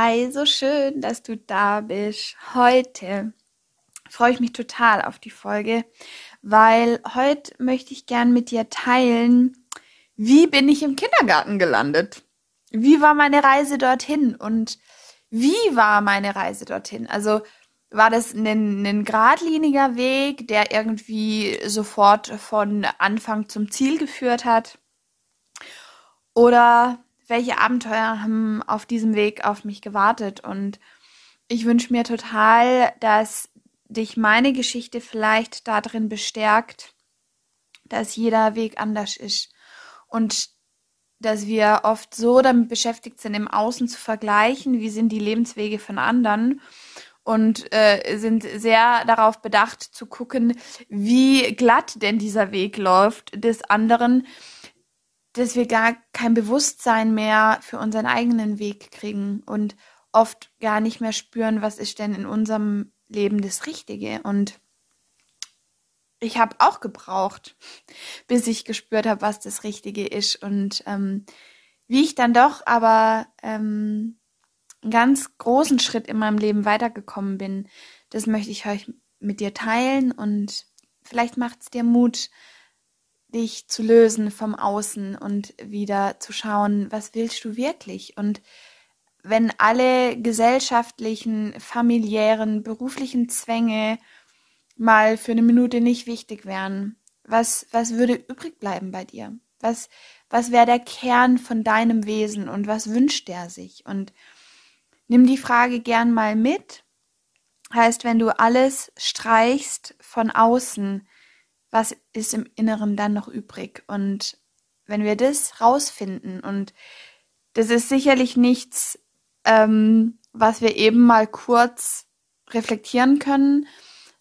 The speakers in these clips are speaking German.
Hi, so schön, dass du da bist. Heute freue ich mich total auf die Folge, weil heute möchte ich gern mit dir teilen, wie bin ich im Kindergarten gelandet? Wie war meine Reise dorthin und wie war meine Reise dorthin? Also war das ein, ein geradliniger Weg, der irgendwie sofort von Anfang zum Ziel geführt hat? Oder welche Abenteuer haben auf diesem Weg auf mich gewartet. Und ich wünsche mir total, dass dich meine Geschichte vielleicht darin bestärkt, dass jeder Weg anders ist und dass wir oft so damit beschäftigt sind, im Außen zu vergleichen, wie sind die Lebenswege von anderen und äh, sind sehr darauf bedacht zu gucken, wie glatt denn dieser Weg läuft des anderen, dass wir gar kein Bewusstsein mehr für unseren eigenen Weg kriegen und oft gar nicht mehr spüren, was ist denn in unserem Leben das Richtige. Und ich habe auch gebraucht, bis ich gespürt habe, was das Richtige ist. Und ähm, wie ich dann doch aber ähm, einen ganz großen Schritt in meinem Leben weitergekommen bin, das möchte ich euch mit dir teilen und vielleicht macht es dir Mut, dich zu lösen vom Außen und wieder zu schauen, was willst du wirklich? Und wenn alle gesellschaftlichen, familiären, beruflichen Zwänge mal für eine Minute nicht wichtig wären, was, was würde übrig bleiben bei dir? Was, was wäre der Kern von deinem Wesen und was wünscht der sich? Und nimm die Frage gern mal mit. Heißt, wenn du alles streichst von außen, was ist im Inneren dann noch übrig? Und wenn wir das rausfinden, und das ist sicherlich nichts, ähm, was wir eben mal kurz reflektieren können,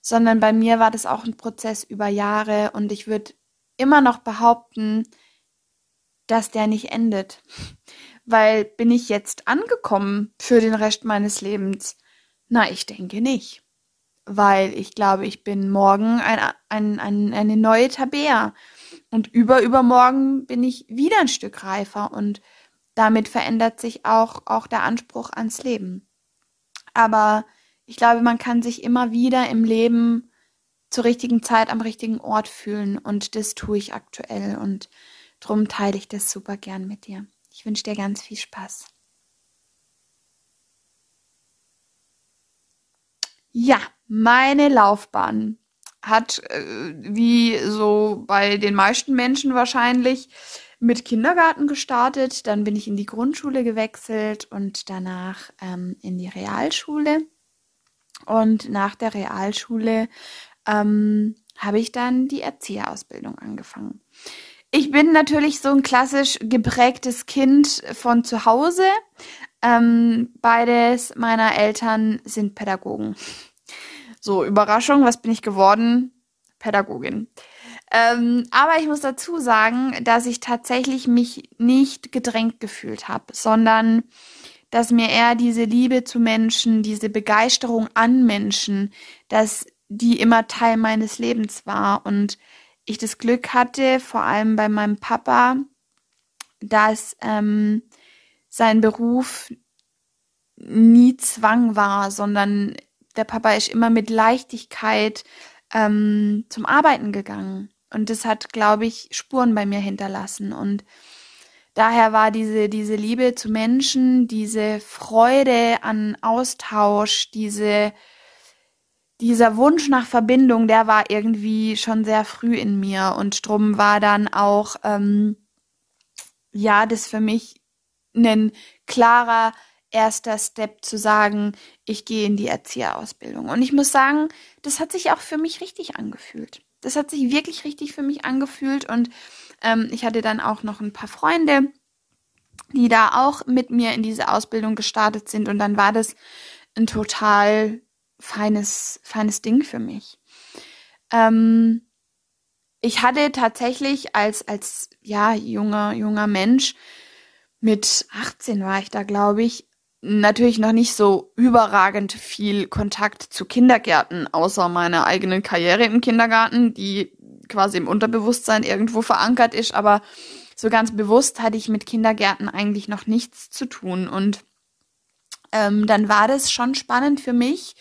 sondern bei mir war das auch ein Prozess über Jahre und ich würde immer noch behaupten, dass der nicht endet. Weil bin ich jetzt angekommen für den Rest meines Lebens? Na, ich denke nicht weil ich glaube, ich bin morgen ein, ein, ein, eine neue Tabea und über übermorgen bin ich wieder ein Stück reifer und damit verändert sich auch, auch der Anspruch ans Leben. Aber ich glaube, man kann sich immer wieder im Leben zur richtigen Zeit am richtigen Ort fühlen und das tue ich aktuell und darum teile ich das super gern mit dir. Ich wünsche dir ganz viel Spaß. Ja, meine Laufbahn hat, äh, wie so bei den meisten Menschen wahrscheinlich, mit Kindergarten gestartet. Dann bin ich in die Grundschule gewechselt und danach ähm, in die Realschule. Und nach der Realschule ähm, habe ich dann die Erzieherausbildung angefangen. Ich bin natürlich so ein klassisch geprägtes Kind von zu Hause. Ähm, beides meiner Eltern sind Pädagogen. So, Überraschung, was bin ich geworden? Pädagogin. Ähm, aber ich muss dazu sagen, dass ich tatsächlich mich nicht gedrängt gefühlt habe, sondern dass mir eher diese Liebe zu Menschen, diese Begeisterung an Menschen, dass die immer Teil meines Lebens war und ich das Glück hatte, vor allem bei meinem Papa, dass ähm, sein Beruf nie Zwang war, sondern der Papa ist immer mit Leichtigkeit ähm, zum Arbeiten gegangen. Und das hat, glaube ich, Spuren bei mir hinterlassen. Und daher war diese, diese Liebe zu Menschen, diese Freude an Austausch, diese, dieser Wunsch nach Verbindung, der war irgendwie schon sehr früh in mir. Und drum war dann auch, ähm, ja, das für mich ein klarer erster Step zu sagen, ich gehe in die Erzieherausbildung. Und ich muss sagen, das hat sich auch für mich richtig angefühlt. Das hat sich wirklich richtig für mich angefühlt und ähm, ich hatte dann auch noch ein paar Freunde, die da auch mit mir in diese Ausbildung gestartet sind und dann war das ein total feines, feines Ding für mich. Ähm, ich hatte tatsächlich als, als, ja, junger, junger Mensch, mit 18 war ich da, glaube ich, natürlich noch nicht so überragend viel Kontakt zu Kindergärten, außer meiner eigenen Karriere im Kindergarten, die quasi im Unterbewusstsein irgendwo verankert ist, aber so ganz bewusst hatte ich mit Kindergärten eigentlich noch nichts zu tun. Und ähm, dann war das schon spannend für mich,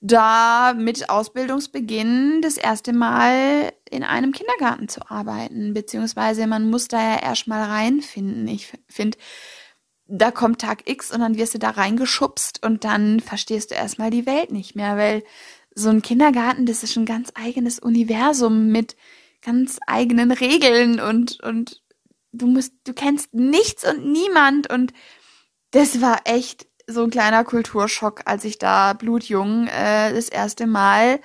da mit Ausbildungsbeginn das erste Mal in einem Kindergarten zu arbeiten, beziehungsweise man muss da ja erstmal reinfinden. Ich finde, da kommt Tag X und dann wirst du da reingeschubst und dann verstehst du erstmal die Welt nicht mehr, weil so ein Kindergarten, das ist ein ganz eigenes Universum mit ganz eigenen Regeln und, und du musst, du kennst nichts und niemand und das war echt so ein kleiner Kulturschock, als ich da blutjung äh, das erste Mal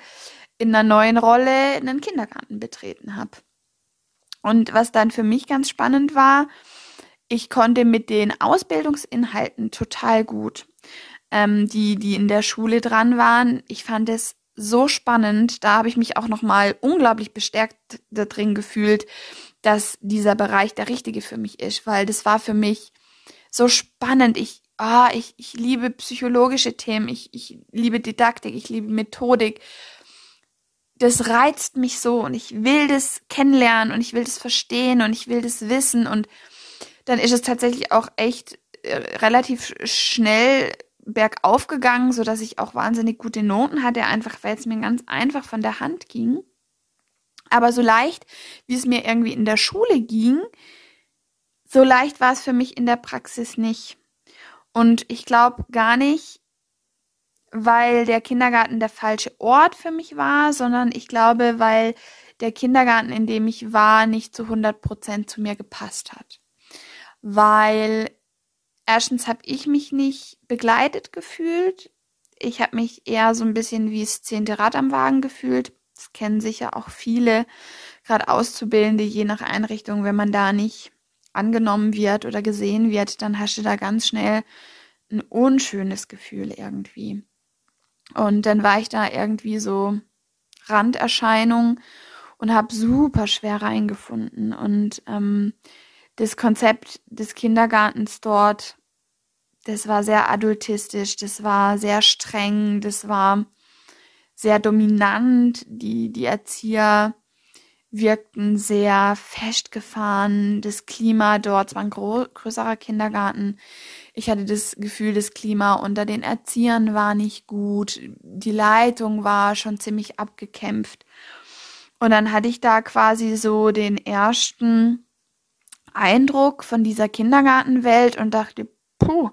in einer neuen Rolle in einen Kindergarten betreten habe. Und was dann für mich ganz spannend war, ich konnte mit den Ausbildungsinhalten total gut, ähm, die, die in der Schule dran waren. Ich fand es so spannend. Da habe ich mich auch nochmal unglaublich bestärkt drin gefühlt, dass dieser Bereich der richtige für mich ist, weil das war für mich so spannend. Ich, ah, ich, ich liebe psychologische Themen, ich, ich liebe Didaktik, ich liebe Methodik. Das reizt mich so und ich will das kennenlernen und ich will das verstehen und ich will das wissen und dann ist es tatsächlich auch echt äh, relativ schnell bergauf gegangen, so dass ich auch wahnsinnig gute Noten hatte, einfach weil es mir ganz einfach von der Hand ging. Aber so leicht, wie es mir irgendwie in der Schule ging, so leicht war es für mich in der Praxis nicht. Und ich glaube gar nicht, weil der Kindergarten der falsche Ort für mich war, sondern ich glaube, weil der Kindergarten, in dem ich war, nicht zu 100 Prozent zu mir gepasst hat. Weil erstens habe ich mich nicht begleitet gefühlt. Ich habe mich eher so ein bisschen wie das zehnte Rad am Wagen gefühlt. Das kennen sicher auch viele, gerade Auszubildende, je nach Einrichtung, wenn man da nicht angenommen wird oder gesehen wird, dann hast du da ganz schnell ein unschönes Gefühl irgendwie. Und dann war ich da irgendwie so Randerscheinung und habe super schwer reingefunden. Und ähm, das Konzept des Kindergartens dort, das war sehr adultistisch, das war sehr streng, das war sehr dominant. Die, die Erzieher wirkten sehr festgefahren. Das Klima dort, es war ein größerer Kindergarten. Ich hatte das Gefühl, das Klima unter den Erziehern war nicht gut. Die Leitung war schon ziemlich abgekämpft. Und dann hatte ich da quasi so den ersten Eindruck von dieser Kindergartenwelt und dachte, puh,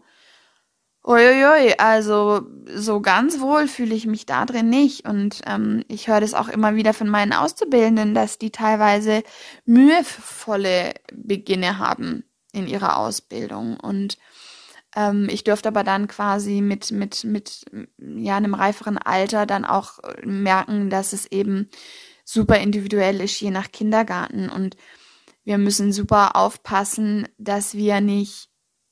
uiuiui, also so ganz wohl fühle ich mich da drin nicht. Und ähm, ich höre das auch immer wieder von meinen Auszubildenden, dass die teilweise mühevolle Beginne haben in ihrer Ausbildung. Und ähm, ich durfte aber dann quasi mit, mit, mit ja, einem reiferen Alter dann auch merken, dass es eben super individuell ist, je nach Kindergarten. Und wir müssen super aufpassen, dass wir nicht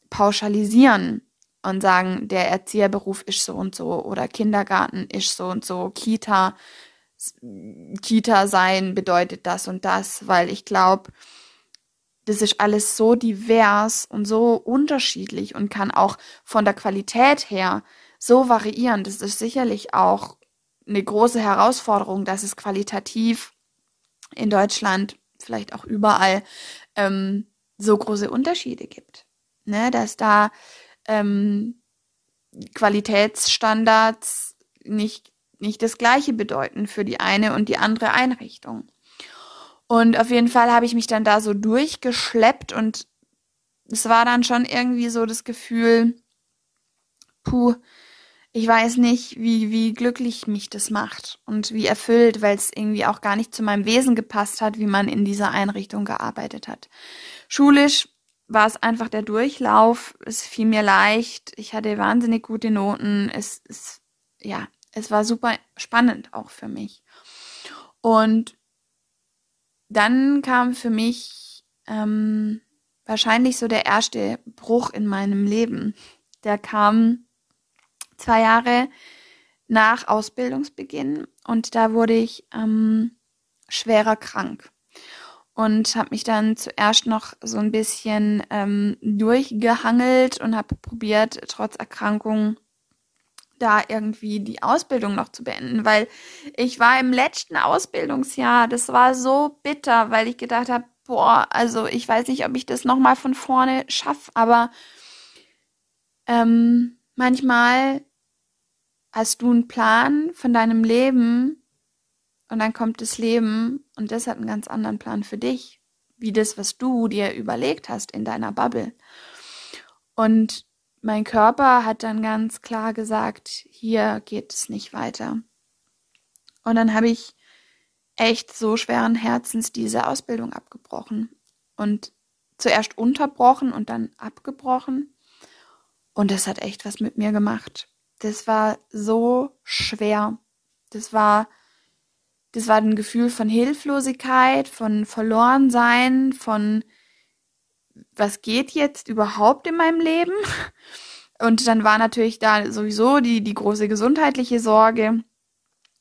pauschalisieren und sagen, der Erzieherberuf ist so und so oder Kindergarten ist so und so, Kita, Kita sein bedeutet das und das, weil ich glaube, das ist alles so divers und so unterschiedlich und kann auch von der Qualität her so variieren. Das ist sicherlich auch eine große Herausforderung, dass es qualitativ in Deutschland vielleicht auch überall ähm, so große Unterschiede gibt. Ne, dass da ähm, Qualitätsstandards nicht, nicht das gleiche bedeuten für die eine und die andere Einrichtung. Und auf jeden Fall habe ich mich dann da so durchgeschleppt und es war dann schon irgendwie so das Gefühl, puh, ich weiß nicht, wie, wie glücklich mich das macht und wie erfüllt, weil es irgendwie auch gar nicht zu meinem Wesen gepasst hat, wie man in dieser Einrichtung gearbeitet hat. Schulisch war es einfach der Durchlauf. Es fiel mir leicht. Ich hatte wahnsinnig gute Noten. Es, es, ja, es war super spannend auch für mich. Und dann kam für mich ähm, wahrscheinlich so der erste Bruch in meinem Leben. Der kam zwei Jahre nach Ausbildungsbeginn und da wurde ich ähm, schwerer krank und habe mich dann zuerst noch so ein bisschen ähm, durchgehangelt und habe probiert, trotz Erkrankung da irgendwie die Ausbildung noch zu beenden, weil ich war im letzten Ausbildungsjahr, das war so bitter, weil ich gedacht habe, boah, also ich weiß nicht, ob ich das nochmal von vorne schaffe, aber ähm, manchmal hast du einen Plan von deinem Leben und dann kommt das Leben und das hat einen ganz anderen Plan für dich, wie das, was du dir überlegt hast in deiner Bubble. Und mein Körper hat dann ganz klar gesagt, hier geht es nicht weiter. Und dann habe ich echt so schweren Herzens diese Ausbildung abgebrochen und zuerst unterbrochen und dann abgebrochen. Und das hat echt was mit mir gemacht. Das war so schwer. Das war, das war ein Gefühl von Hilflosigkeit, von Verlorensein, von was geht jetzt überhaupt in meinem Leben? Und dann war natürlich da sowieso die, die große gesundheitliche Sorge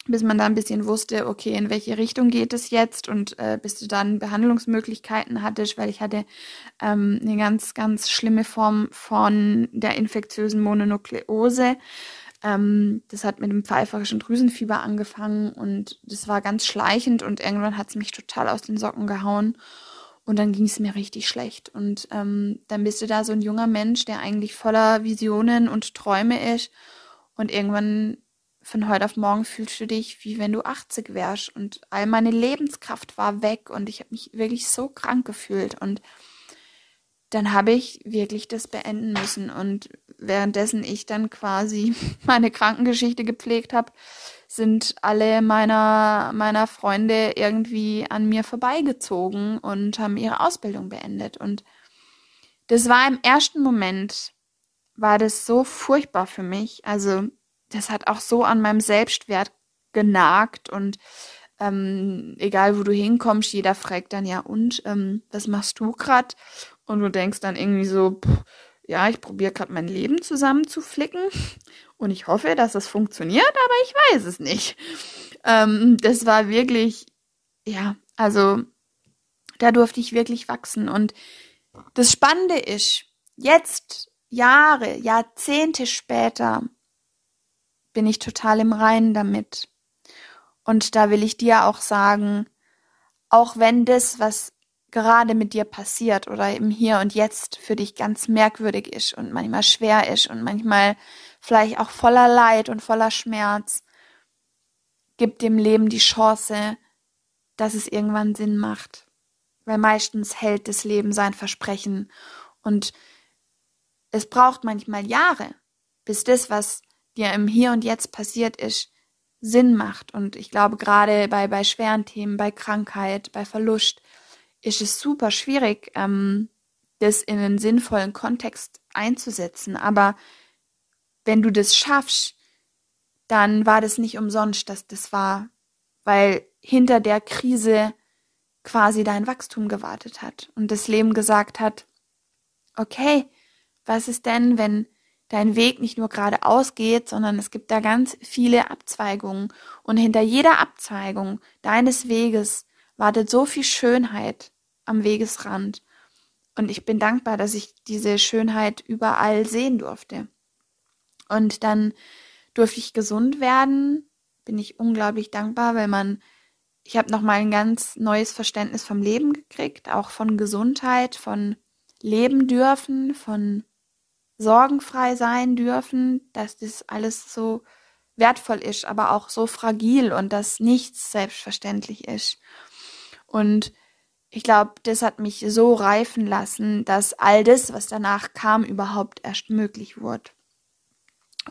bis man da ein bisschen wusste, okay, in welche Richtung geht es jetzt und äh, bis du dann Behandlungsmöglichkeiten hattest, weil ich hatte ähm, eine ganz, ganz schlimme Form von der infektiösen Mononukleose. Ähm, das hat mit dem pfeiferischen Drüsenfieber angefangen und das war ganz schleichend und irgendwann hat es mich total aus den Socken gehauen. Und dann ging es mir richtig schlecht. Und ähm, dann bist du da so ein junger Mensch, der eigentlich voller Visionen und Träume ist. Und irgendwann von heute auf morgen fühlst du dich, wie wenn du 80 wärst. Und all meine Lebenskraft war weg und ich habe mich wirklich so krank gefühlt. Und dann habe ich wirklich das beenden müssen. Und währenddessen ich dann quasi meine Krankengeschichte gepflegt habe, sind alle meiner meiner Freunde irgendwie an mir vorbeigezogen und haben ihre Ausbildung beendet. Und das war im ersten Moment war das so furchtbar für mich, also das hat auch so an meinem Selbstwert genagt und ähm, egal wo du hinkommst, jeder fragt dann ja, und ähm, was machst du gerade? Und du denkst dann irgendwie so, pff, ja, ich probiere gerade mein Leben zusammenzuflicken und ich hoffe, dass es funktioniert, aber ich weiß es nicht. Ähm, das war wirklich, ja, also da durfte ich wirklich wachsen. Und das Spannende ist, jetzt, Jahre, Jahrzehnte später, bin ich total im Reinen damit. Und da will ich dir auch sagen, auch wenn das, was gerade mit dir passiert oder im Hier und Jetzt für dich ganz merkwürdig ist und manchmal schwer ist und manchmal vielleicht auch voller Leid und voller Schmerz, gib dem Leben die Chance, dass es irgendwann Sinn macht. Weil meistens hält das Leben sein Versprechen und es braucht manchmal Jahre, bis das, was dir im Hier und Jetzt passiert ist, Sinn macht. Und ich glaube, gerade bei, bei schweren Themen, bei Krankheit, bei Verlust, ist es super schwierig, ähm, das in einen sinnvollen Kontext einzusetzen. Aber wenn du das schaffst, dann war das nicht umsonst, dass das war, weil hinter der Krise quasi dein Wachstum gewartet hat und das Leben gesagt hat, okay, was ist denn, wenn dein Weg nicht nur geradeaus geht, sondern es gibt da ganz viele Abzweigungen. Und hinter jeder Abzweigung deines Weges wartet so viel Schönheit am Wegesrand. Und ich bin dankbar, dass ich diese Schönheit überall sehen durfte. Und dann durfte ich gesund werden, bin ich unglaublich dankbar, weil man, ich habe nochmal ein ganz neues Verständnis vom Leben gekriegt, auch von Gesundheit, von Leben dürfen, von sorgenfrei sein dürfen, dass das alles so wertvoll ist, aber auch so fragil und dass nichts selbstverständlich ist. Und ich glaube, das hat mich so reifen lassen, dass all das, was danach kam, überhaupt erst möglich wurde.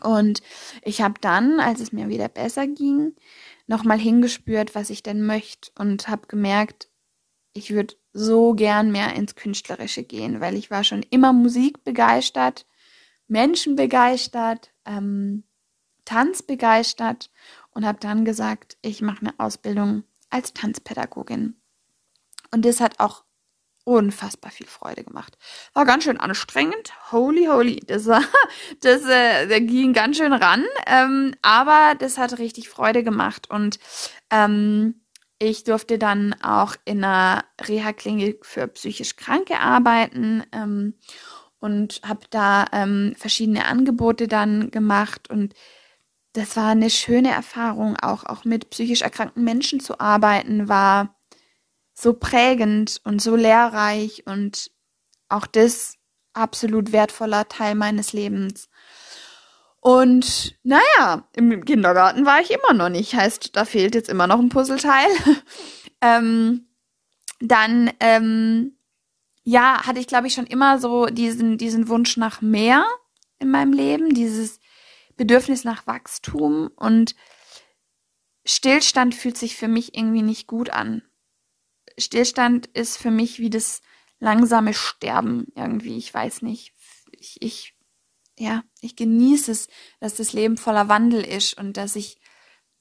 Und ich habe dann, als es mir wieder besser ging, nochmal hingespürt, was ich denn möchte und habe gemerkt, ich würde so gern mehr ins Künstlerische gehen, weil ich war schon immer Musik begeistert Menschen begeistert, ähm, Tanz begeistert und habe dann gesagt, ich mache eine Ausbildung als Tanzpädagogin. Und das hat auch unfassbar viel Freude gemacht. War ganz schön anstrengend. Holy, holy. Das, war, das, äh, das ging ganz schön ran. Ähm, aber das hat richtig Freude gemacht. Und ähm, ich durfte dann auch in einer Reha-Klinik für psychisch Kranke arbeiten ähm, und habe da ähm, verschiedene Angebote dann gemacht. Und das war eine schöne Erfahrung, auch, auch mit psychisch erkrankten Menschen zu arbeiten, war so prägend und so lehrreich und auch das absolut wertvoller Teil meines Lebens. Und naja, im Kindergarten war ich immer noch nicht. Heißt, da fehlt jetzt immer noch ein Puzzleteil. ähm, dann, ähm, ja, hatte ich, glaube ich, schon immer so diesen, diesen Wunsch nach mehr in meinem Leben, dieses Bedürfnis nach Wachstum und Stillstand fühlt sich für mich irgendwie nicht gut an. Stillstand ist für mich wie das langsame Sterben irgendwie. Ich weiß nicht. Ich, ich, ja, ich genieße es, dass das Leben voller Wandel ist und dass ich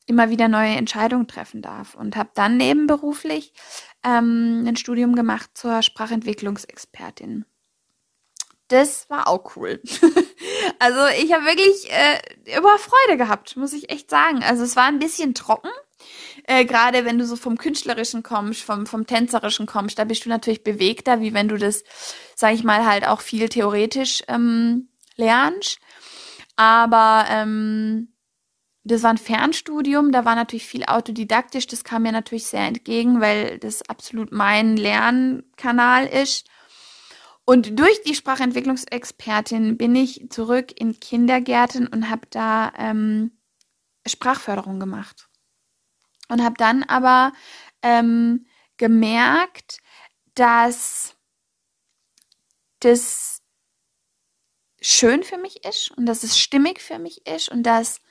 immer wieder neue Entscheidungen treffen darf. Und habe dann nebenberuflich ähm, ein Studium gemacht zur Sprachentwicklungsexpertin. Das war auch cool. also ich habe wirklich äh, über Freude gehabt, muss ich echt sagen. Also es war ein bisschen trocken, äh, gerade wenn du so vom Künstlerischen kommst, vom, vom Tänzerischen kommst, da bist du natürlich bewegter, wie wenn du das, sag ich mal, halt auch viel theoretisch ähm, lernst. Aber ähm, das war ein Fernstudium, da war natürlich viel autodidaktisch, das kam mir natürlich sehr entgegen, weil das absolut mein Lernkanal ist. Und durch die Sprachentwicklungsexpertin bin ich zurück in Kindergärten und habe da ähm, Sprachförderung gemacht und habe dann aber ähm, gemerkt, dass das schön für mich ist und dass es stimmig für mich ist und dass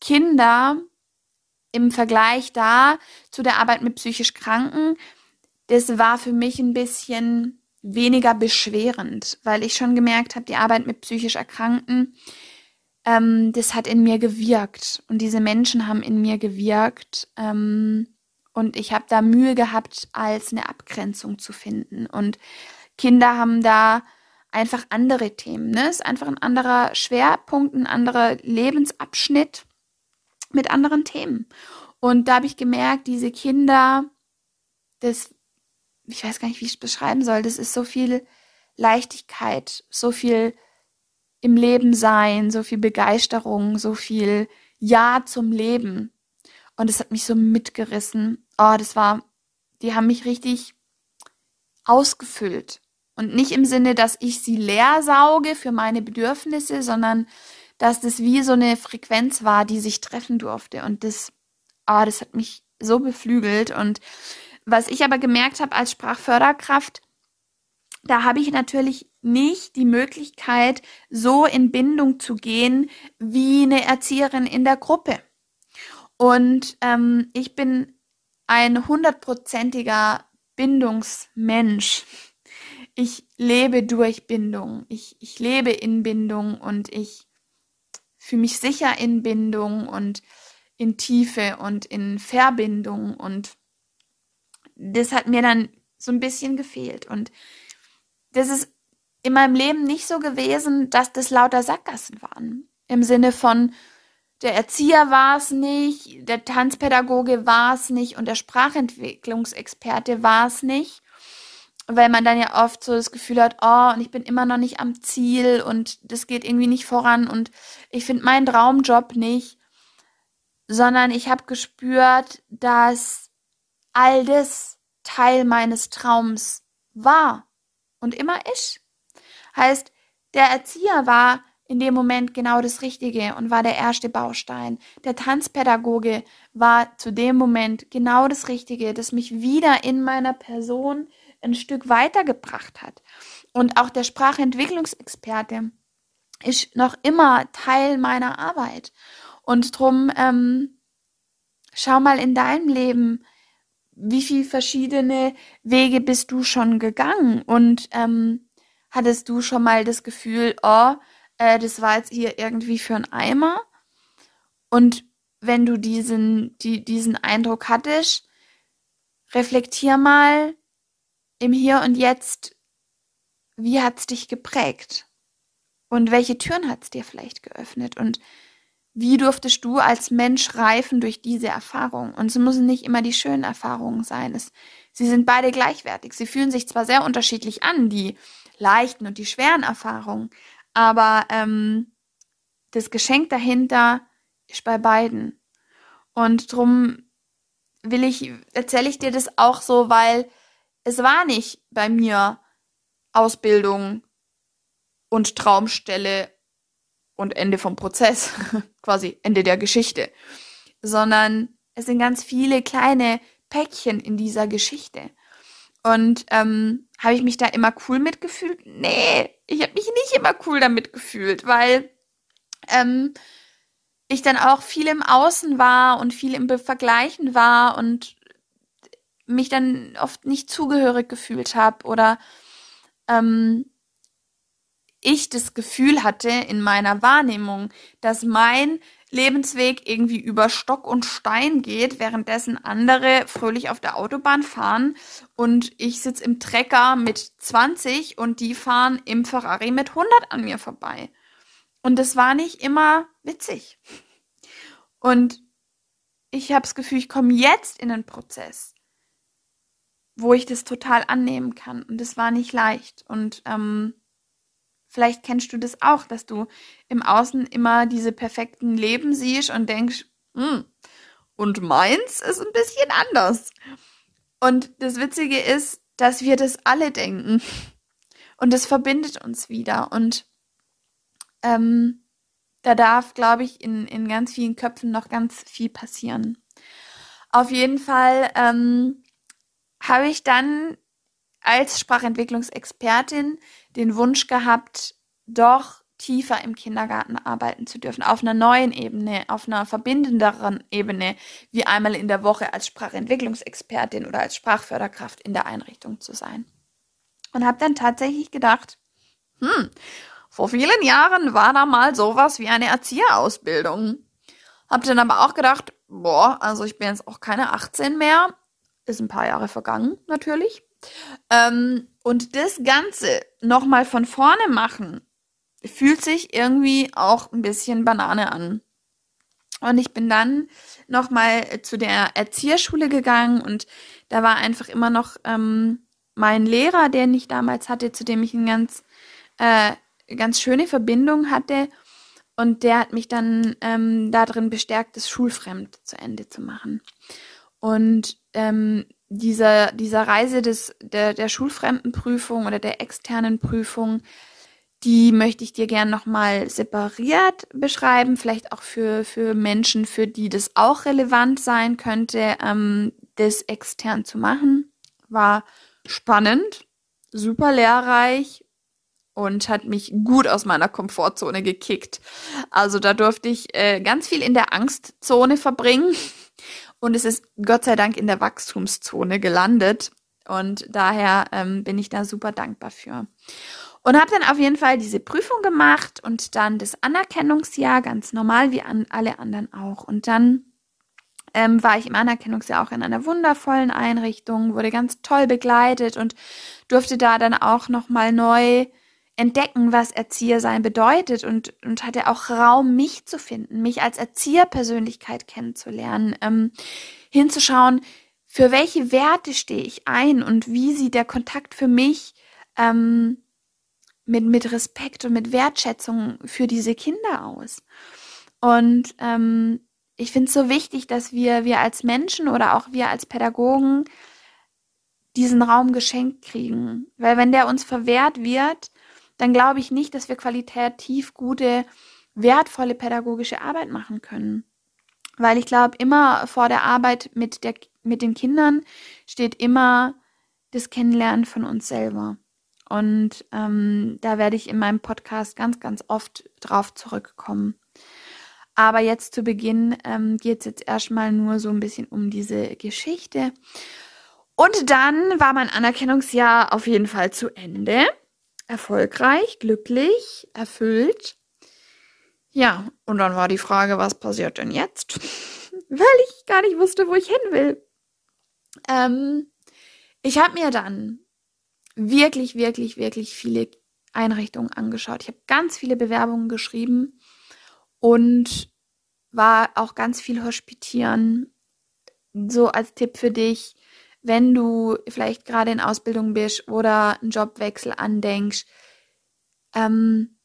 Kinder im Vergleich da zu der Arbeit mit psychisch Kranken, das war für mich ein bisschen weniger beschwerend, weil ich schon gemerkt habe, die Arbeit mit psychisch Erkrankten, ähm, das hat in mir gewirkt und diese Menschen haben in mir gewirkt ähm, und ich habe da Mühe gehabt, als eine Abgrenzung zu finden und Kinder haben da einfach andere Themen, ne? Ist einfach ein anderer Schwerpunkt, ein anderer Lebensabschnitt mit anderen Themen. Und da habe ich gemerkt, diese Kinder, das, ich weiß gar nicht, wie ich es beschreiben soll, das ist so viel Leichtigkeit, so viel im Leben sein, so viel Begeisterung, so viel Ja zum Leben. Und es hat mich so mitgerissen. Oh, das war, die haben mich richtig ausgefüllt. Und nicht im Sinne, dass ich sie leer sauge für meine Bedürfnisse, sondern dass das wie so eine Frequenz war, die sich treffen durfte. Und das, oh, das hat mich so beflügelt. Und was ich aber gemerkt habe als Sprachförderkraft, da habe ich natürlich nicht die Möglichkeit, so in Bindung zu gehen wie eine Erzieherin in der Gruppe. Und ähm, ich bin ein hundertprozentiger Bindungsmensch. Ich lebe durch Bindung. Ich, ich lebe in Bindung und ich fühle mich sicher in Bindung und in Tiefe und in Verbindung. Und das hat mir dann so ein bisschen gefehlt. Und das ist in meinem Leben nicht so gewesen, dass das lauter Sackgassen waren. Im Sinne von, der Erzieher war es nicht, der Tanzpädagoge war es nicht und der Sprachentwicklungsexperte war es nicht. Weil man dann ja oft so das Gefühl hat, oh, und ich bin immer noch nicht am Ziel und das geht irgendwie nicht voran und ich finde meinen Traumjob nicht. Sondern ich habe gespürt, dass all das Teil meines Traums war und immer ist. Heißt, der Erzieher war in dem Moment genau das Richtige und war der erste Baustein. Der Tanzpädagoge war zu dem Moment genau das Richtige, das mich wieder in meiner Person ein Stück weitergebracht hat. Und auch der Sprachentwicklungsexperte ist noch immer Teil meiner Arbeit. Und drum ähm, schau mal in deinem Leben, wie viele verschiedene Wege bist du schon gegangen und ähm, Hattest du schon mal das Gefühl, oh, äh, das war jetzt hier irgendwie für ein Eimer? Und wenn du diesen, die, diesen Eindruck hattest, reflektier mal, im Hier und Jetzt, wie hat es dich geprägt? Und welche Türen hat es dir vielleicht geöffnet? Und wie durftest du als Mensch reifen durch diese Erfahrung? Und es müssen nicht immer die schönen Erfahrungen sein. Es, sie sind beide gleichwertig. Sie fühlen sich zwar sehr unterschiedlich an, die leichten und die schweren Erfahrungen, aber ähm, das Geschenk dahinter ist bei beiden. Und drum will ich, erzähle ich dir das auch so, weil es war nicht bei mir Ausbildung und Traumstelle und Ende vom Prozess, quasi Ende der Geschichte, sondern es sind ganz viele kleine Päckchen in dieser Geschichte. Und ähm, habe ich mich da immer cool mitgefühlt? Nee, ich habe mich nicht immer cool damit gefühlt, weil ähm, ich dann auch viel im Außen war und viel im Vergleichen war und mich dann oft nicht zugehörig gefühlt habe oder ähm, ich das Gefühl hatte in meiner Wahrnehmung, dass mein Lebensweg irgendwie über Stock und Stein geht, währenddessen andere fröhlich auf der Autobahn fahren und ich sitze im Trecker mit 20 und die fahren im Ferrari mit 100 an mir vorbei. Und das war nicht immer witzig. Und ich habe das Gefühl, ich komme jetzt in einen Prozess, wo ich das total annehmen kann. Und das war nicht leicht. Und ähm, vielleicht kennst du das auch, dass du im Außen immer diese perfekten Leben siehst und denkst, hm, und meins ist ein bisschen anders. Und das Witzige ist, dass wir das alle denken. Und das verbindet uns wieder. Und ähm, da darf, glaube ich, in, in ganz vielen Köpfen noch ganz viel passieren. Auf jeden Fall ähm, habe ich dann als Sprachentwicklungsexpertin den Wunsch gehabt, doch tiefer im Kindergarten arbeiten zu dürfen, auf einer neuen Ebene, auf einer verbindenderen Ebene, wie einmal in der Woche als Sprachentwicklungsexpertin oder als Sprachförderkraft in der Einrichtung zu sein. Und habe dann tatsächlich gedacht, hm, vor vielen Jahren war da mal sowas wie eine Erzieherausbildung. Hab dann aber auch gedacht, boah, also ich bin jetzt auch keine 18 mehr. Ist ein paar Jahre vergangen, natürlich. Ähm, und das Ganze nochmal von vorne machen, fühlt sich irgendwie auch ein bisschen Banane an. Und ich bin dann nochmal zu der Erzieherschule gegangen und da war einfach immer noch ähm, mein Lehrer, den ich damals hatte, zu dem ich eine ganz, äh, ganz schöne Verbindung hatte. Und der hat mich dann ähm, darin bestärkt, das Schulfremd zu Ende zu machen. Und ähm, dieser, dieser Reise des, der, der Schulfremdenprüfung oder der externen Prüfung, die möchte ich dir gern nochmal separiert beschreiben, vielleicht auch für, für Menschen, für die das auch relevant sein könnte, ähm, das extern zu machen. War spannend, super lehrreich und hat mich gut aus meiner Komfortzone gekickt. Also da durfte ich äh, ganz viel in der Angstzone verbringen und es ist Gott sei Dank in der Wachstumszone gelandet. Und daher ähm, bin ich da super dankbar für. Und habe dann auf jeden Fall diese Prüfung gemacht und dann das Anerkennungsjahr ganz normal wie an alle anderen auch. Und dann ähm, war ich im Anerkennungsjahr auch in einer wundervollen Einrichtung, wurde ganz toll begleitet und durfte da dann auch nochmal neu entdecken, was Erzieher bedeutet und, und hatte auch Raum, mich zu finden, mich als Erzieherpersönlichkeit kennenzulernen, ähm, hinzuschauen, für welche Werte stehe ich ein und wie sieht der Kontakt für mich ähm, mit, mit Respekt und mit Wertschätzung für diese Kinder aus. Und ähm, ich finde es so wichtig, dass wir, wir als Menschen oder auch wir als Pädagogen diesen Raum geschenkt kriegen. Weil wenn der uns verwehrt wird, dann glaube ich nicht, dass wir qualitativ gute, wertvolle pädagogische Arbeit machen können. Weil ich glaube, immer vor der Arbeit mit, der, mit den Kindern steht immer das Kennenlernen von uns selber. Und ähm, da werde ich in meinem Podcast ganz, ganz oft drauf zurückkommen. Aber jetzt zu Beginn ähm, geht es jetzt erstmal nur so ein bisschen um diese Geschichte. Und dann war mein Anerkennungsjahr auf jeden Fall zu Ende erfolgreich, glücklich, erfüllt. Ja, und dann war die Frage, was passiert denn jetzt? Weil ich gar nicht wusste, wo ich hin will. Ähm, ich habe mir dann wirklich, wirklich, wirklich viele Einrichtungen angeschaut. Ich habe ganz viele Bewerbungen geschrieben und war auch ganz viel hospitieren. So als Tipp für dich, wenn du vielleicht gerade in Ausbildung bist oder einen Jobwechsel andenkst, ähm,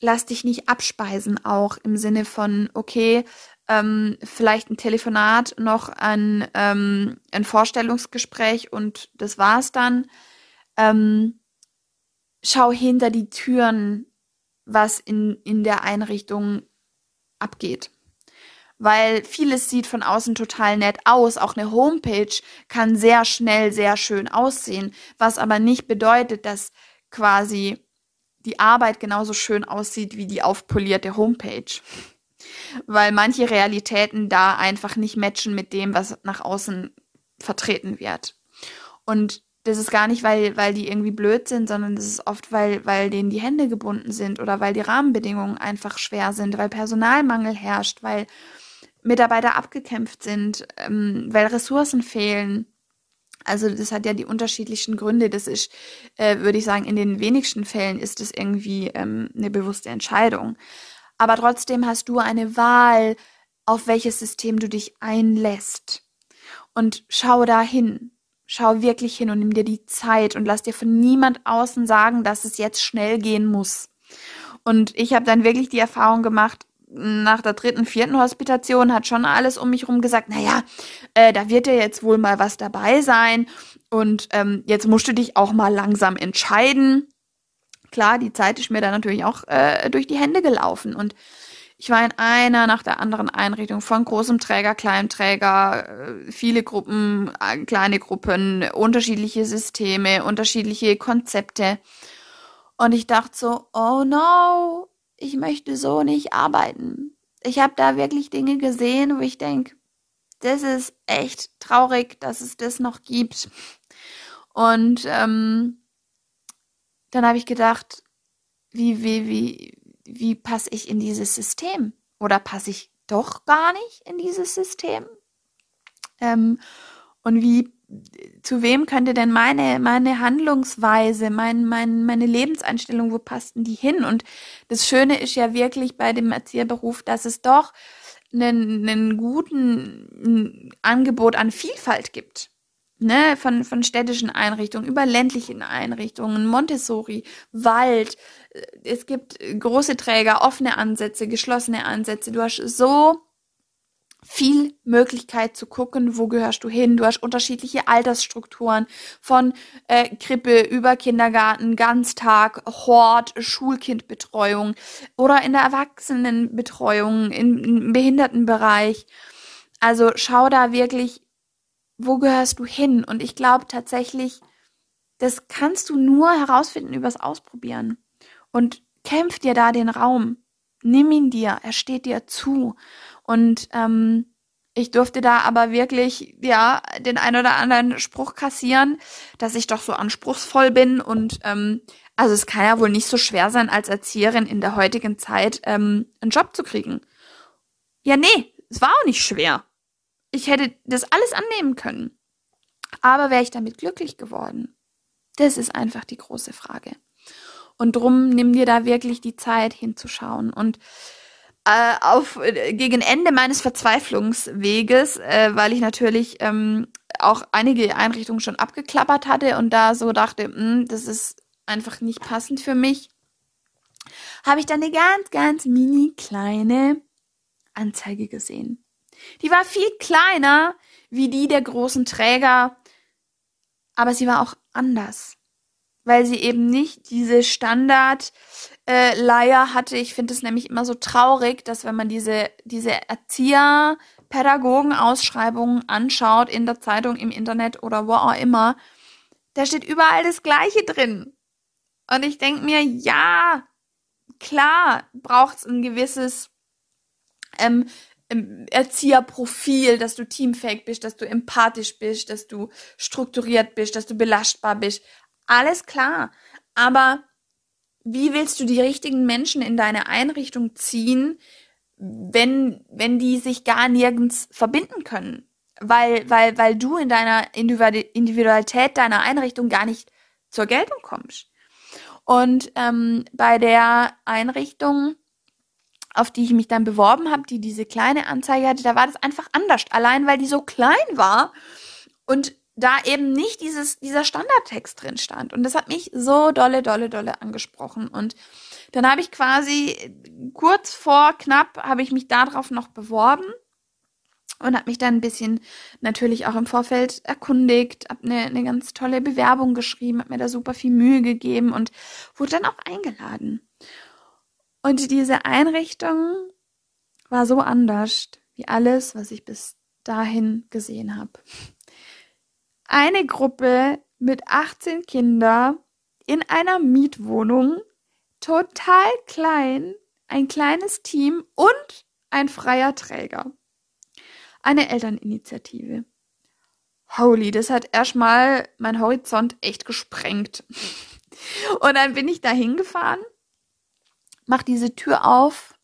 lass dich nicht abspeisen auch im Sinne von, okay, ähm, vielleicht ein Telefonat, noch ein, ähm, ein Vorstellungsgespräch und das war's dann. Ähm, schau hinter die Türen, was in, in der Einrichtung abgeht. Weil vieles sieht von außen total nett aus. Auch eine Homepage kann sehr schnell sehr schön aussehen, was aber nicht bedeutet, dass quasi die Arbeit genauso schön aussieht wie die aufpolierte Homepage. Weil manche Realitäten da einfach nicht matchen mit dem, was nach außen vertreten wird. Und das ist gar nicht, weil, weil die irgendwie blöd sind, sondern das ist oft, weil, weil denen die Hände gebunden sind oder weil die Rahmenbedingungen einfach schwer sind, weil Personalmangel herrscht, weil Mitarbeiter abgekämpft sind, ähm, weil Ressourcen fehlen. Also das hat ja die unterschiedlichsten Gründe. Das ist, äh, würde ich sagen, in den wenigsten Fällen ist es irgendwie ähm, eine bewusste Entscheidung. Aber trotzdem hast du eine Wahl, auf welches System du dich einlässt. Und schau da hin. Schau wirklich hin und nimm dir die Zeit und lass dir von niemand außen sagen, dass es jetzt schnell gehen muss. Und ich habe dann wirklich die Erfahrung gemacht, nach der dritten, vierten Hospitation hat schon alles um mich rum gesagt, naja, äh, da wird ja jetzt wohl mal was dabei sein und ähm, jetzt musst du dich auch mal langsam entscheiden. Klar, die Zeit ist mir dann natürlich auch äh, durch die Hände gelaufen und ich war in einer nach der anderen Einrichtung von großem Träger, kleinem Träger, äh, viele Gruppen, äh, kleine Gruppen, unterschiedliche Systeme, unterschiedliche Konzepte. Und ich dachte so, oh no, ich möchte so nicht arbeiten. Ich habe da wirklich Dinge gesehen, wo ich denke, das ist echt traurig, dass es das noch gibt. Und ähm, dann habe ich gedacht, wie, wie, wie, wie passe ich in dieses System? Oder passe ich doch gar nicht in dieses System? Ähm, und wie, zu wem könnte denn meine, meine Handlungsweise, mein, mein, meine Lebenseinstellung, wo passten die hin? Und das Schöne ist ja wirklich bei dem Erzieherberuf, dass es doch einen, einen guten Angebot an Vielfalt gibt ne, von, von städtischen Einrichtungen über ländlichen Einrichtungen, Montessori, Wald. Es gibt große Träger, offene Ansätze, geschlossene Ansätze. Du hast so viel Möglichkeit zu gucken, wo gehörst du hin. Du hast unterschiedliche Altersstrukturen von äh, Krippe über Kindergarten, Ganztag, Hort, Schulkindbetreuung oder in der Erwachsenenbetreuung, im, im Behindertenbereich. Also schau da wirklich wo gehörst du hin? Und ich glaube tatsächlich, das kannst du nur herausfinden übers Ausprobieren. Und kämpf dir da den Raum. Nimm ihn dir, er steht dir zu. Und ähm, ich durfte da aber wirklich, ja, den ein oder anderen Spruch kassieren, dass ich doch so anspruchsvoll bin. Und ähm, also es kann ja wohl nicht so schwer sein, als Erzieherin in der heutigen Zeit ähm, einen Job zu kriegen. Ja, nee, es war auch nicht schwer. Ich hätte das alles annehmen können. Aber wäre ich damit glücklich geworden? Das ist einfach die große Frage. Und drum nimm dir da wirklich die Zeit hinzuschauen. Und äh, auf äh, gegen Ende meines Verzweiflungsweges, äh, weil ich natürlich ähm, auch einige Einrichtungen schon abgeklappert hatte und da so dachte, mh, hm, das ist einfach nicht passend für mich, habe ich dann eine ganz, ganz mini kleine Anzeige gesehen. Die war viel kleiner wie die der großen Träger, aber sie war auch anders, weil sie eben nicht diese Standard äh, Leier hatte. Ich finde es nämlich immer so traurig, dass wenn man diese diese Erzieher Pädagogen Ausschreibungen anschaut in der Zeitung, im Internet oder wo auch immer, da steht überall das gleiche drin. Und ich denke mir, ja, klar, braucht es ein gewisses ähm, Erzieherprofil, dass du teamfähig bist, dass du empathisch bist, dass du strukturiert bist, dass du belastbar bist. Alles klar. Aber wie willst du die richtigen Menschen in deine Einrichtung ziehen, wenn, wenn die sich gar nirgends verbinden können? Weil, weil, weil du in deiner Individualität deiner Einrichtung gar nicht zur Geltung kommst. Und ähm, bei der Einrichtung, auf die ich mich dann beworben habe, die diese kleine Anzeige hatte, da war das einfach anders. Allein weil die so klein war und da eben nicht dieses, dieser Standardtext drin stand. Und das hat mich so dolle, dolle, dolle angesprochen. Und dann habe ich quasi kurz vor knapp, habe ich mich darauf noch beworben und habe mich dann ein bisschen natürlich auch im Vorfeld erkundigt, habe eine, eine ganz tolle Bewerbung geschrieben, habe mir da super viel Mühe gegeben und wurde dann auch eingeladen. Und diese Einrichtung war so anders wie alles, was ich bis dahin gesehen habe. Eine Gruppe mit 18 Kindern in einer Mietwohnung, total klein, ein kleines Team und ein freier Träger eine Elterninitiative. Holy, das hat erstmal mein Horizont echt gesprengt. Und dann bin ich da hingefahren, mach diese Tür auf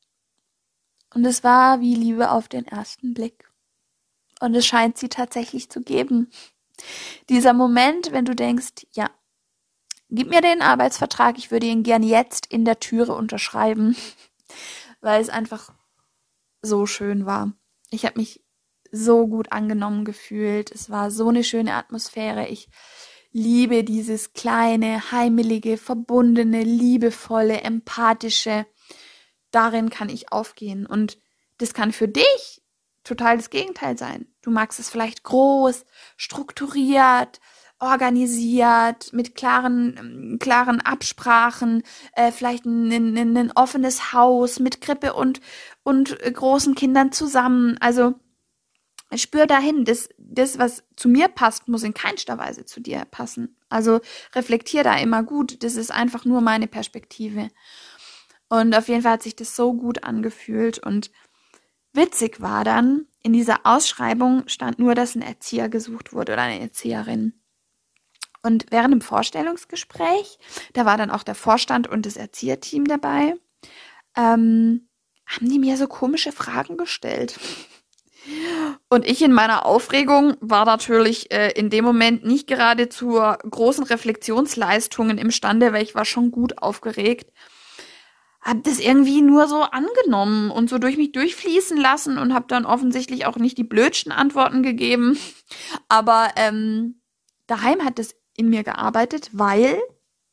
und es war wie Liebe auf den ersten Blick. Und es scheint sie tatsächlich zu geben. Dieser Moment, wenn du denkst, ja, gib mir den Arbeitsvertrag, ich würde ihn gern jetzt in der Türe unterschreiben, weil es einfach so schön war. Ich habe mich so gut angenommen gefühlt. Es war so eine schöne Atmosphäre. Ich liebe dieses kleine, heimelige, verbundene, liebevolle, empathische. Darin kann ich aufgehen. Und das kann für dich total das Gegenteil sein. Du magst es vielleicht groß, strukturiert, organisiert, mit klaren, klaren Absprachen, äh, vielleicht ein, ein, ein offenes Haus mit Krippe und, und großen Kindern zusammen. Also spür dahin, das, das, was zu mir passt, muss in keinster Weise zu dir passen. Also reflektier da immer gut. Das ist einfach nur meine Perspektive. Und auf jeden Fall hat sich das so gut angefühlt. Und witzig war dann, in dieser Ausschreibung stand nur, dass ein Erzieher gesucht wurde oder eine Erzieherin. Und während dem Vorstellungsgespräch, da war dann auch der Vorstand und das Erzieherteam dabei, ähm, haben die mir so komische Fragen gestellt. Und ich in meiner Aufregung war natürlich äh, in dem Moment nicht gerade zur großen Reflexionsleistungen imstande, weil ich war schon gut aufgeregt. Hab das irgendwie nur so angenommen und so durch mich durchfließen lassen und hab dann offensichtlich auch nicht die blödsten Antworten gegeben. Aber ähm, daheim hat es in mir gearbeitet, weil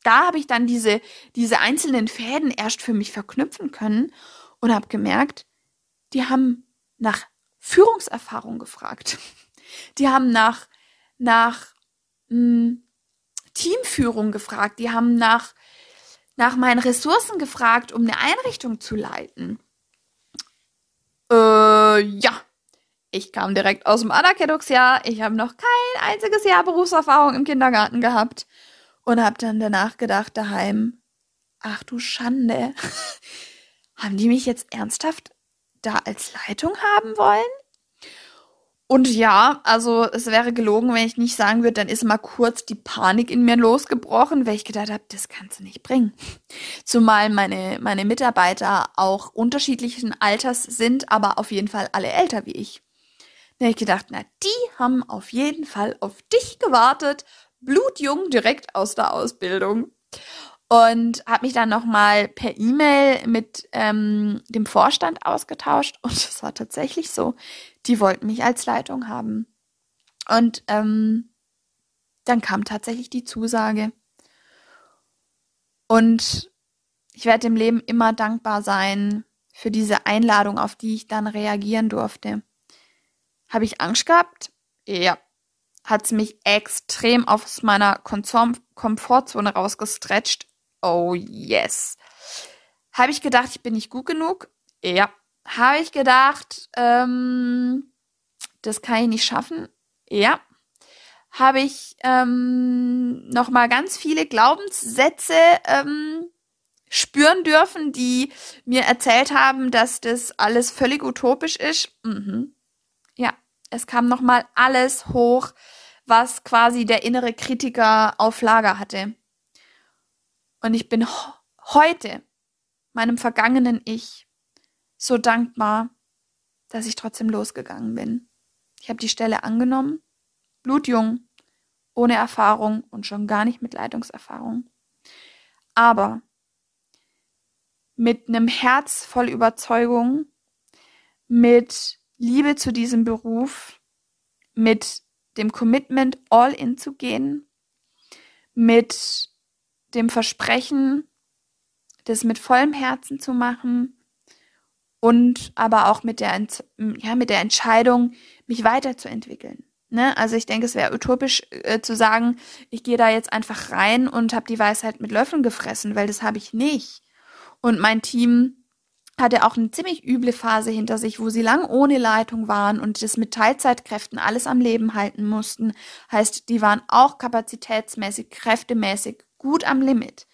da habe ich dann diese, diese einzelnen Fäden erst für mich verknüpfen können und habe gemerkt, die haben nach Führungserfahrung gefragt. Die haben nach, nach mh, hm, Teamführung gefragt. Die haben nach, nach meinen Ressourcen gefragt, um eine Einrichtung zu leiten. Äh, ja. Ich kam direkt aus dem Anerkennungsjahr. Ich habe noch kein einziges Jahr Berufserfahrung im Kindergarten gehabt. Und habe dann danach gedacht daheim, ach du Schande. haben die mich jetzt ernsthaft da als Leitung haben wollen? Und ja, also es wäre gelogen, wenn ich nicht sagen würde, dann ist mal kurz die Panik in mir losgebrochen, weil ich gedacht habe, das kannst du nicht bringen. Zumal meine, meine Mitarbeiter auch unterschiedlichen Alters sind, aber auf jeden Fall alle älter wie ich. Da habe ich gedacht, na, die haben auf jeden Fall auf dich gewartet, blutjung direkt aus der Ausbildung und habe mich dann nochmal per E-Mail mit ähm, dem Vorstand ausgetauscht und es war tatsächlich so, die wollten mich als Leitung haben. Und ähm, dann kam tatsächlich die Zusage. Und ich werde dem Leben immer dankbar sein für diese Einladung, auf die ich dann reagieren durfte. Habe ich Angst gehabt? Ja. Hat es mich extrem aus meiner Komfortzone rausgestretcht? Oh yes. Habe ich gedacht, ich bin nicht gut genug? Ja. Habe ich gedacht, ähm, das kann ich nicht schaffen? Ja. Habe ich ähm, noch mal ganz viele Glaubenssätze ähm, spüren dürfen, die mir erzählt haben, dass das alles völlig utopisch ist. Mhm. Ja, es kam noch mal alles hoch, was quasi der innere Kritiker auf Lager hatte. Und ich bin heute meinem vergangenen Ich so dankbar, dass ich trotzdem losgegangen bin. Ich habe die Stelle angenommen, blutjung, ohne Erfahrung und schon gar nicht mit Leitungserfahrung. Aber mit einem Herz voll Überzeugung, mit Liebe zu diesem Beruf, mit dem Commitment, all in zu gehen, mit dem Versprechen, das mit vollem Herzen zu machen und aber auch mit der, ja, mit der Entscheidung, mich weiterzuentwickeln. Ne? Also ich denke, es wäre utopisch äh, zu sagen, ich gehe da jetzt einfach rein und habe die Weisheit mit Löffeln gefressen, weil das habe ich nicht. Und mein Team hatte auch eine ziemlich üble Phase hinter sich, wo sie lang ohne Leitung waren und das mit Teilzeitkräften alles am Leben halten mussten. Heißt, die waren auch kapazitätsmäßig, kräftemäßig gut am Limit.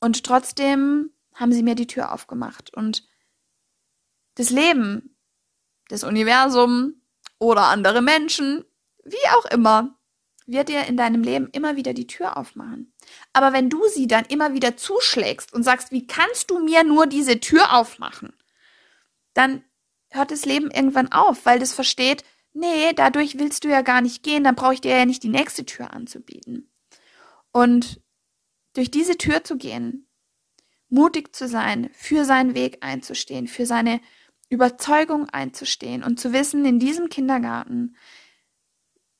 Und trotzdem haben sie mir die Tür aufgemacht. Und das Leben, das Universum oder andere Menschen, wie auch immer, wird dir in deinem Leben immer wieder die Tür aufmachen. Aber wenn du sie dann immer wieder zuschlägst und sagst, wie kannst du mir nur diese Tür aufmachen, dann hört das Leben irgendwann auf, weil das versteht, nee, dadurch willst du ja gar nicht gehen, dann brauche ich dir ja nicht die nächste Tür anzubieten. Und durch diese Tür zu gehen, mutig zu sein, für seinen Weg einzustehen, für seine Überzeugung einzustehen und zu wissen, in diesem Kindergarten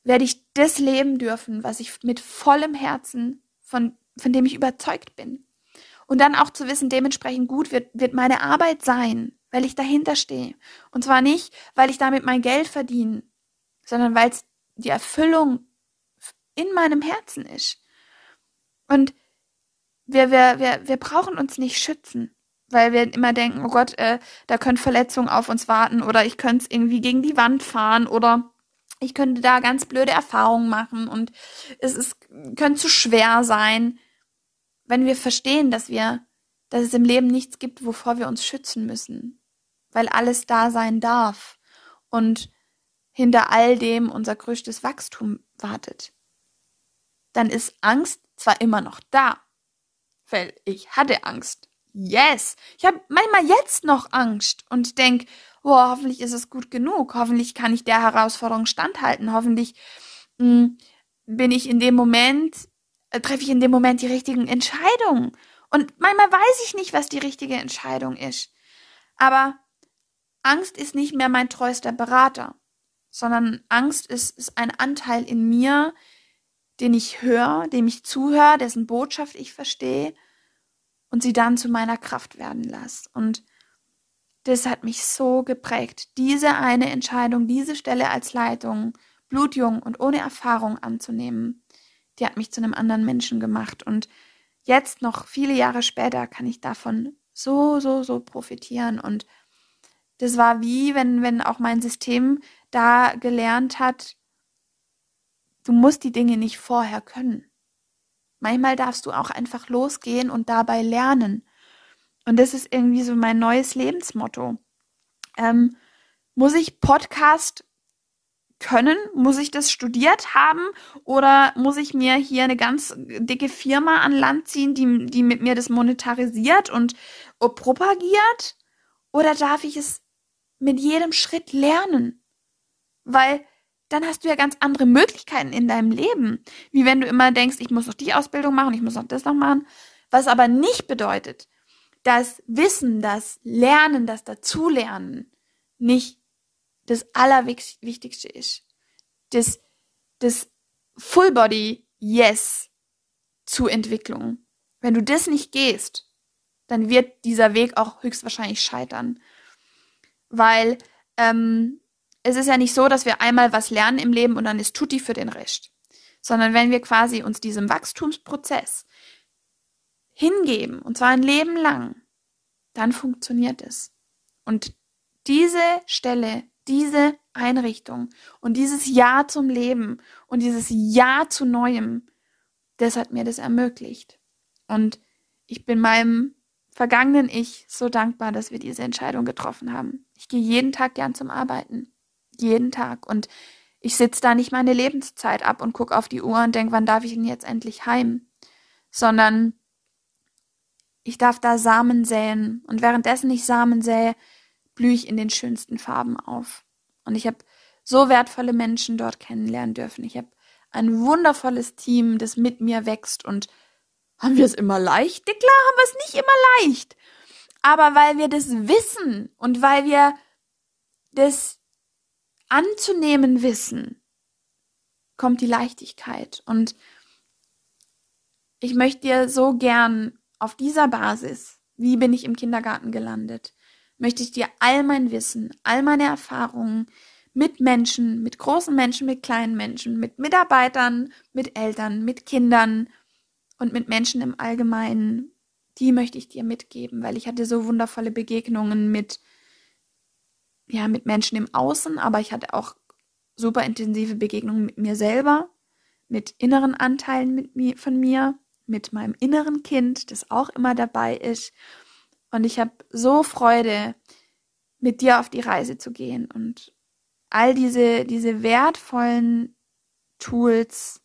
werde ich das leben dürfen, was ich mit vollem Herzen, von, von dem ich überzeugt bin. Und dann auch zu wissen, dementsprechend gut wird, wird meine Arbeit sein, weil ich dahinter stehe. Und zwar nicht, weil ich damit mein Geld verdiene, sondern weil es die Erfüllung in meinem Herzen ist. Und wir, wir, wir, wir brauchen uns nicht schützen, weil wir immer denken, oh Gott, äh, da können Verletzungen auf uns warten oder ich könnte es irgendwie gegen die Wand fahren oder ich könnte da ganz blöde Erfahrungen machen und es ist, könnte zu schwer sein, wenn wir verstehen, dass wir, dass es im Leben nichts gibt, wovor wir uns schützen müssen, weil alles da sein darf und hinter all dem unser größtes Wachstum wartet. Dann ist Angst zwar immer noch da, weil ich hatte Angst. Yes. Ich habe manchmal jetzt noch Angst und denk, boah, hoffentlich ist es gut genug. Hoffentlich kann ich der Herausforderung standhalten. Hoffentlich mh, hm, bin ich in dem Moment, äh, treffe ich in dem Moment die richtigen Entscheidungen. Und manchmal weiß ich nicht, was die richtige Entscheidung ist. Aber Angst ist nicht mehr mein treuester Berater, sondern Angst ist, ist ein Anteil in mir, den ich höre, dem ich zuhöre, dessen Botschaft ich verstehe und sie dann zu meiner Kraft werden lasse. Und das hat mich so geprägt, diese eine Entscheidung, diese Stelle als Leitung, blutjung und ohne Erfahrung anzunehmen, die hat mich zu einem anderen Menschen gemacht. Und jetzt noch viele Jahre später kann ich davon so, so, so profitieren. Und das war wie, wenn, wenn auch mein System da gelernt hat, Du musst die Dinge nicht vorher können. Manchmal darfst du auch einfach losgehen und dabei lernen. Und das ist irgendwie so mein neues Lebensmotto. Ähm, muss ich Podcast können? Muss ich das studiert haben? Oder muss ich mir hier eine ganz dicke Firma an Land ziehen, die, die mit mir das monetarisiert und propagiert? Oder darf ich es mit jedem Schritt lernen? Weil dann hast du ja ganz andere Möglichkeiten in deinem Leben. Wie wenn du immer denkst, ich muss noch die Ausbildung machen, ich muss noch das noch machen. Was aber nicht bedeutet, dass Wissen, das Lernen, das Dazulernen nicht das Allerwichtigste ist. Das, das Full Body Yes zu Entwicklung. Wenn du das nicht gehst, dann wird dieser Weg auch höchstwahrscheinlich scheitern. Weil ähm, es ist ja nicht so, dass wir einmal was lernen im Leben und dann ist Tutti für den Rest. Sondern wenn wir quasi uns diesem Wachstumsprozess hingeben, und zwar ein Leben lang, dann funktioniert es. Und diese Stelle, diese Einrichtung und dieses Ja zum Leben und dieses Ja zu Neuem, das hat mir das ermöglicht. Und ich bin meinem vergangenen Ich so dankbar, dass wir diese Entscheidung getroffen haben. Ich gehe jeden Tag gern zum Arbeiten. Jeden Tag. Und ich sitze da nicht meine Lebenszeit ab und gucke auf die Uhr und denke, wann darf ich denn jetzt endlich heim? Sondern ich darf da Samen säen. Und währenddessen ich Samen sähe, blühe ich in den schönsten Farben auf. Und ich habe so wertvolle Menschen dort kennenlernen dürfen. Ich habe ein wundervolles Team, das mit mir wächst und haben wir es immer leicht? Ja, klar haben wir es nicht immer leicht. Aber weil wir das wissen und weil wir das anzunehmen wissen, kommt die Leichtigkeit. Und ich möchte dir so gern auf dieser Basis, wie bin ich im Kindergarten gelandet, möchte ich dir all mein Wissen, all meine Erfahrungen mit Menschen, mit großen Menschen, mit kleinen Menschen, mit Mitarbeitern, mit Eltern, mit Kindern und mit Menschen im Allgemeinen, die möchte ich dir mitgeben, weil ich hatte so wundervolle Begegnungen mit ja, mit Menschen im Außen, aber ich hatte auch super intensive Begegnungen mit mir selber, mit inneren Anteilen mit mir, von mir, mit meinem inneren Kind, das auch immer dabei ist. Und ich habe so Freude, mit dir auf die Reise zu gehen und all diese, diese wertvollen Tools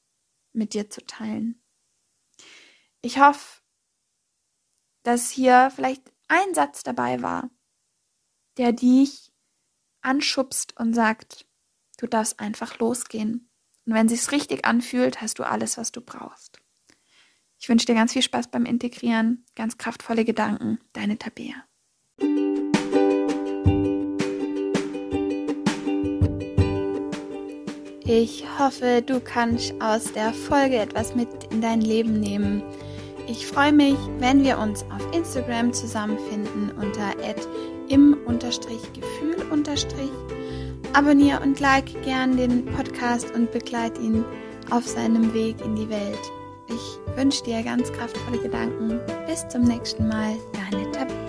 mit dir zu teilen. Ich hoffe, dass hier vielleicht ein Satz dabei war, der dich anschubst und sagt, du darfst einfach losgehen. Und wenn sich's richtig anfühlt, hast du alles, was du brauchst. Ich wünsche dir ganz viel Spaß beim Integrieren, ganz kraftvolle Gedanken. Deine Tabea. Ich hoffe, du kannst aus der Folge etwas mit in dein Leben nehmen. Ich freue mich, wenn wir uns auf Instagram zusammenfinden unter im-gefühl- Abonniere und like gern den Podcast und begleite ihn auf seinem Weg in die Welt. Ich wünsche dir ganz kraftvolle Gedanken. Bis zum nächsten Mal, deine Tabea.